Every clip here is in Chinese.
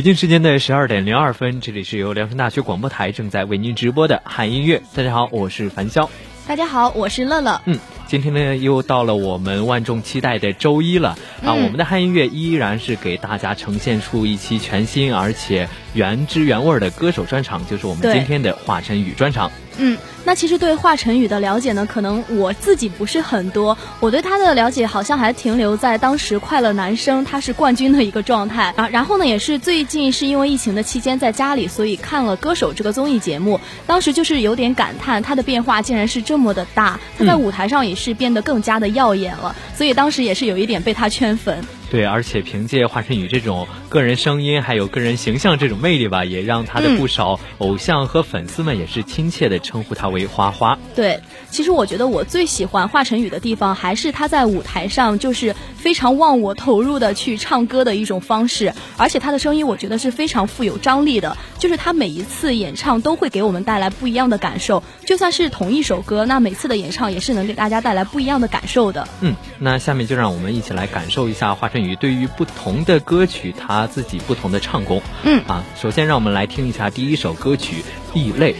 北京时间的十二点零二分，这里是由聊城大学广播台正在为您直播的汉音乐。大家好，我是樊潇。大家好，我是乐乐。嗯，今天呢又到了我们万众期待的周一了啊！我们的汉音乐依然是给大家呈现出一期全新而且原汁原味的歌手专场，就是我们今天的华晨宇专场。嗯。那其实对华晨宇的了解呢，可能我自己不是很多。我对他的了解好像还停留在当时《快乐男声》他是冠军的一个状态 啊。然后呢，也是最近是因为疫情的期间在家里，所以看了《歌手》这个综艺节目，当时就是有点感叹他的变化竟然是这么的大，他在舞台上也是变得更加的耀眼了。所以当时也是有一点被他圈粉。对，而且凭借华晨宇这种个人声音还有个人形象这种魅力吧，也让他的不少偶像和粉丝们也是亲切的称呼他为花花。对，其实我觉得我最喜欢华晨宇的地方，还是他在舞台上就是非常忘我投入的去唱歌的一种方式，而且他的声音我觉得是非常富有张力的，就是他每一次演唱都会给我们带来不一样的感受，就算是同一首歌，那每次的演唱也是能给大家带来不一样的感受的。嗯，那下面就让我们一起来感受一下华晨。宇对于不同的歌曲，他自己不同的唱功。嗯啊，首先让我们来听一下第一首歌曲《异类》。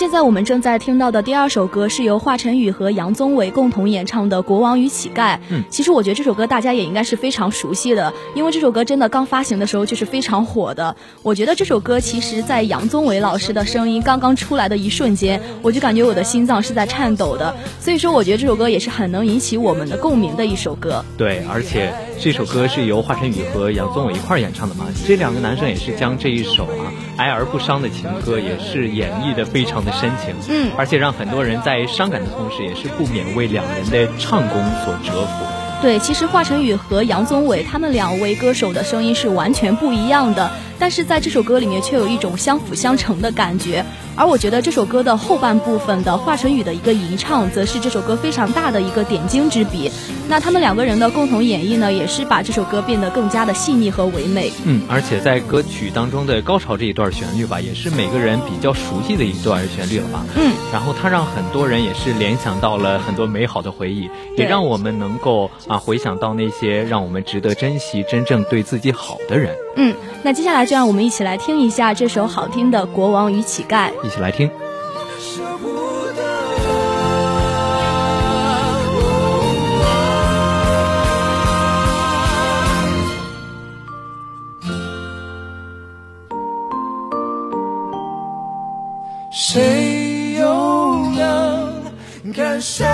现在我们正在听到的第二首歌是由华晨宇和杨宗纬共同演唱的《国王与乞丐》。嗯，其实我觉得这首歌大家也应该是非常熟悉的，因为这首歌真的刚发行的时候就是非常火的。我觉得这首歌其实，在杨宗纬老师的声音刚刚出来的一瞬间，我就感觉我的心脏是在颤抖的。所以说，我觉得这首歌也是很能引起我们的共鸣的一首歌。对，而且这首歌是由华晨宇和杨宗纬一块儿演唱的嘛，这两个男生也是将这一首啊哀而不伤的情歌，也是演绎的非常的深情，嗯，而且让很多人在伤感的同时，也是不免为两人的唱功所折服。对，其实华晨宇和杨宗纬他们两位歌手的声音是完全不一样的，但是在这首歌里面却有一种相辅相成的感觉。而我觉得这首歌的后半部分的华晨宇的一个吟唱，则是这首歌非常大的一个点睛之笔。那他们两个人的共同演绎呢，也是把这首歌变得更加的细腻和唯美。嗯，而且在歌曲当中的高潮这一段旋律吧，也是每个人比较熟悉的一段旋律了吧。嗯，然后它让很多人也是联想到了很多美好的回忆，也让我们能够啊回想到那些让我们值得珍惜、真正对自己好的人。嗯，那接下来就让我们一起来听一下这首好听的《国王与乞丐》。一起来听。舍不得。谁又能感受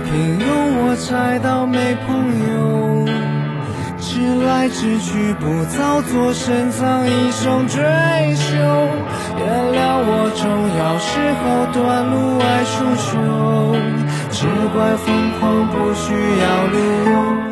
平庸，我猜到没朋友。直来直去，不造作，深藏一生追求。原谅我重要时候短路爱出糗，只怪疯狂不需要理由。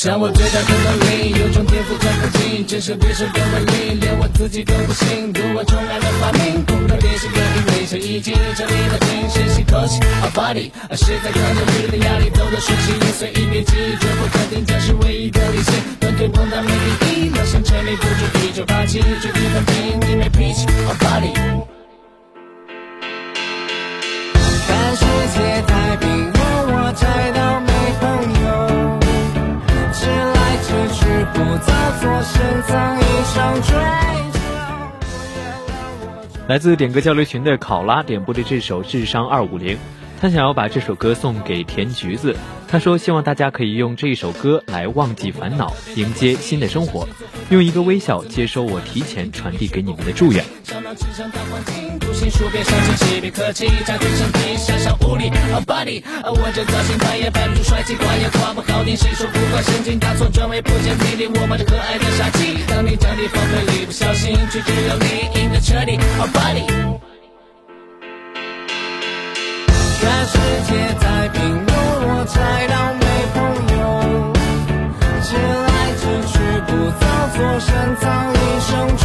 我想我最大的能力，有种天赋看不清，真是别人的能力，连我自己都不信。读完重来的发明，空的练习跟因为这一切这里的精神吸口气，Our body，实在扛着日的压力，走的顺其音随一边记忆，绝不肯定这是唯一的理性。短腿碰到没第一，我想沉迷不住地就霸气，就一分平，你没脾气，Our body。看世界来自点歌交流群的考拉点播的这首《智商二五零》，他想要把这首歌送给甜橘子。他说，希望大家可以用这一首歌来忘记烦恼，迎接新的生活，用一个微笑接收我提前传递给你们的祝愿。上到职场大环境，不初心别伤心，谁别客气，加对身体小小无力。Oh body，我这造型摆也摆不出帅气，挂也挂不好听，谁说不管神经大错专为不见体力，我冒着可爱的杀气，当你降低放飞力，不小心却只有你赢得彻底。Oh body，看世界太平庸，我才当没朋友，直来直去，不造作，深藏一生追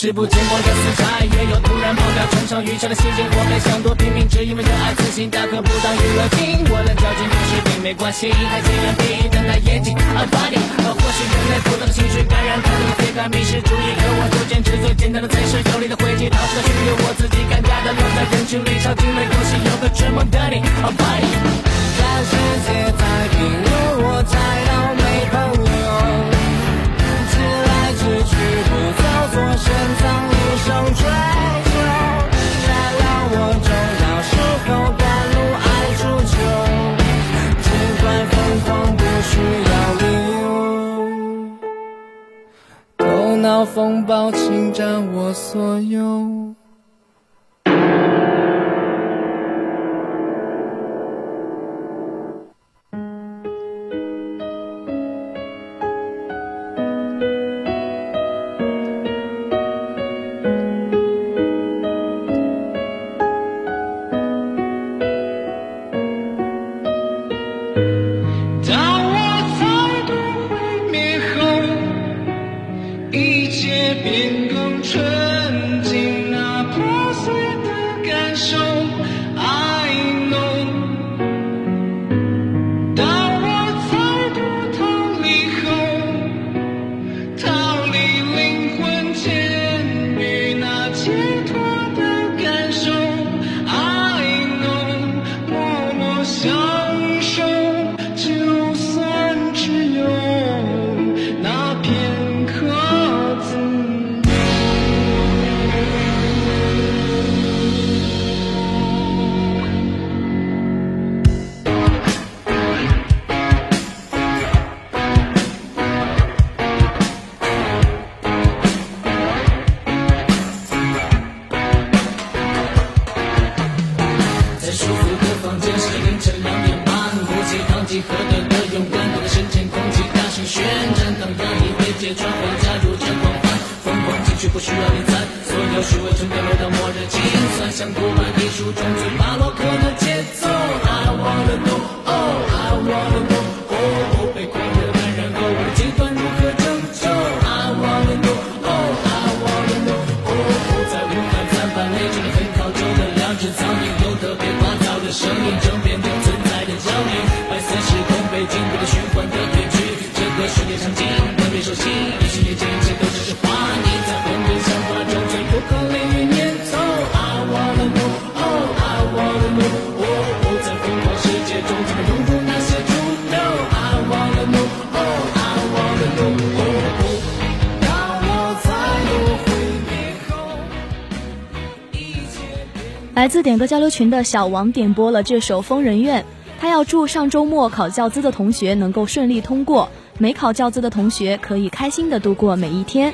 是不见光的死柴，也有突然爆掉冲上雨下的心情，活该想多拼命，只因为热爱自信，大可不当娱乐听。我的交警不是病没关系，还尽量闭瞪大眼睛。啊 body，或许人类复杂的情绪感染太多的非感迷失主义，可我就坚持最简单的才是有力的回击，逃出了虚伪，我自己尴尬的留在人群里，超进了游戏，有个追梦的你。啊 body，全世界太平庸，我才当没朋友。我做，深藏一生追求。原谅我就要时候赶路爱出糗，尽管疯狂，不需要理由。头脑风暴侵占我所有。来自点歌交流群的小王点播了这首《疯人院》，他要祝上周末考教资的同学能够顺利通过，没考教资的同学可以开心的度过每一天。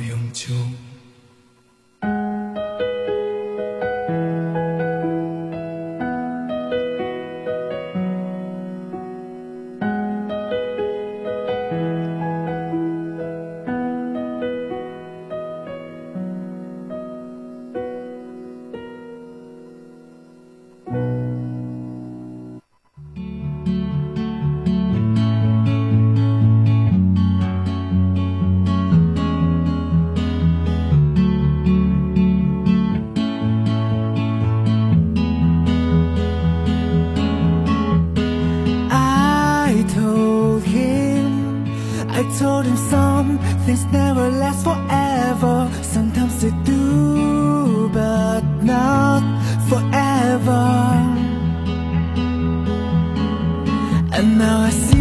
永久。Não é assim.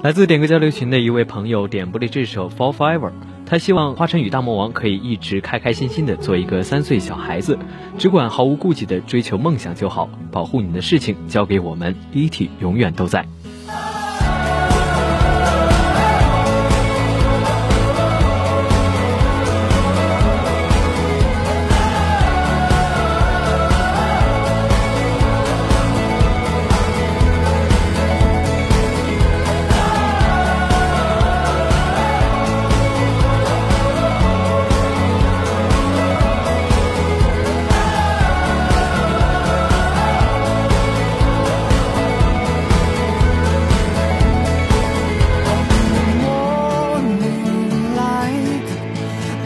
来自点歌交流群的一位朋友点播了这首《For Forever》，他希望华晨宇大魔王可以一直开开心心的做一个三岁小孩子，只管毫无顾忌的追求梦想就好，保护你的事情交给我们，一体永远都在。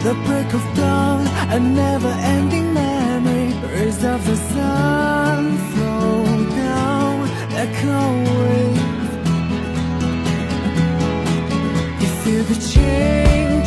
the break of dawn, a never-ending memory. Rays of the sun flow down, echoing. You feel the change.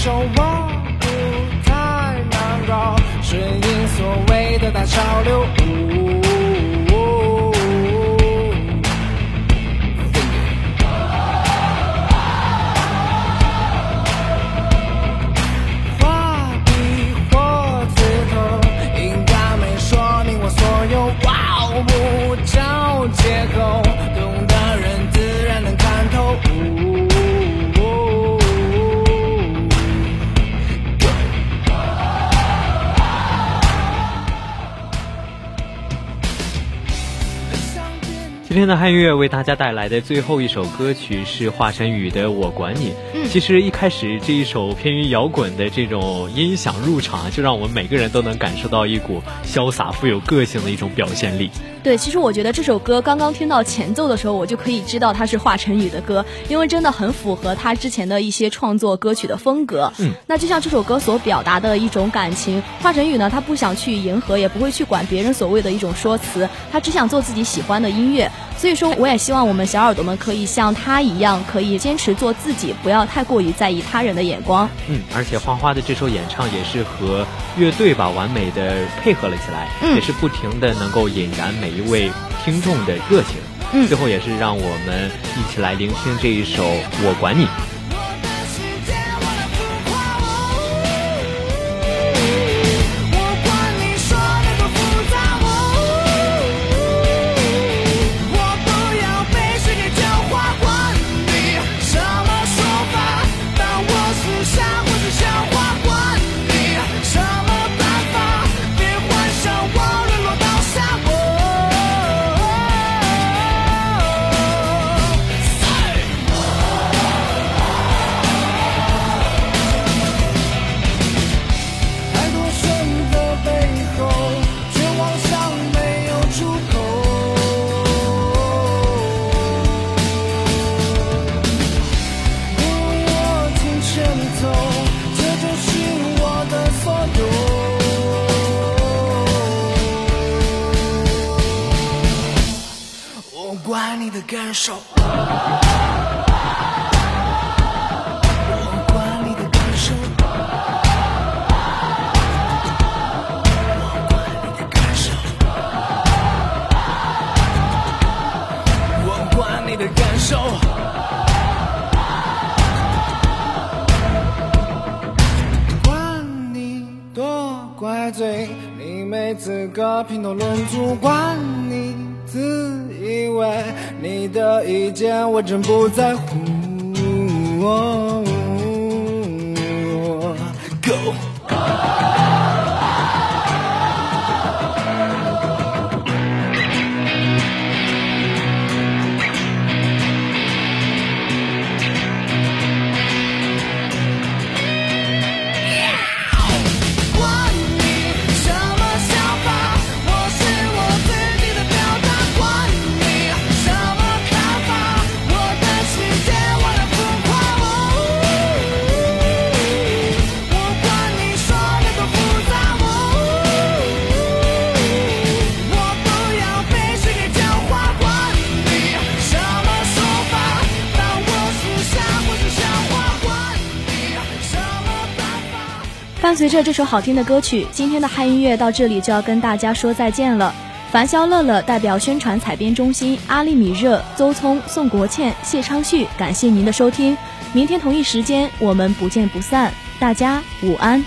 手。我不太难搞，顺应所谓的大潮流。天的汉乐为大家带来的最后一首歌曲是华晨宇的《我管你》。嗯其实一开始这一首偏于摇滚的这种音响入场，就让我们每个人都能感受到一股潇洒、富有个性的一种表现力。对，其实我觉得这首歌刚刚听到前奏的时候，我就可以知道它是华晨宇的歌，因为真的很符合他之前的一些创作歌曲的风格。嗯，那就像这首歌所表达的一种感情，华晨宇呢，他不想去迎合，也不会去管别人所谓的一种说辞，他只想做自己喜欢的音乐。所以说，我也希望我们小耳朵们可以像他一样，可以坚持做自己，不要太过于在意他人的眼光。嗯，而且花花的这首演唱也是和乐队吧完美的配合了起来，嗯也是不停的能够引燃每一位听众的热情。嗯最后也是让我们一起来聆听这一首《我管你》。没资格评头论足。管你自以为你的意见我真不在乎。随着这首好听的歌曲，今天的嗨音乐到这里就要跟大家说再见了。樊潇乐乐代表宣传采编中心，阿丽米热、邹聪、宋国倩、谢昌旭，感谢您的收听。明天同一时间我们不见不散，大家午安。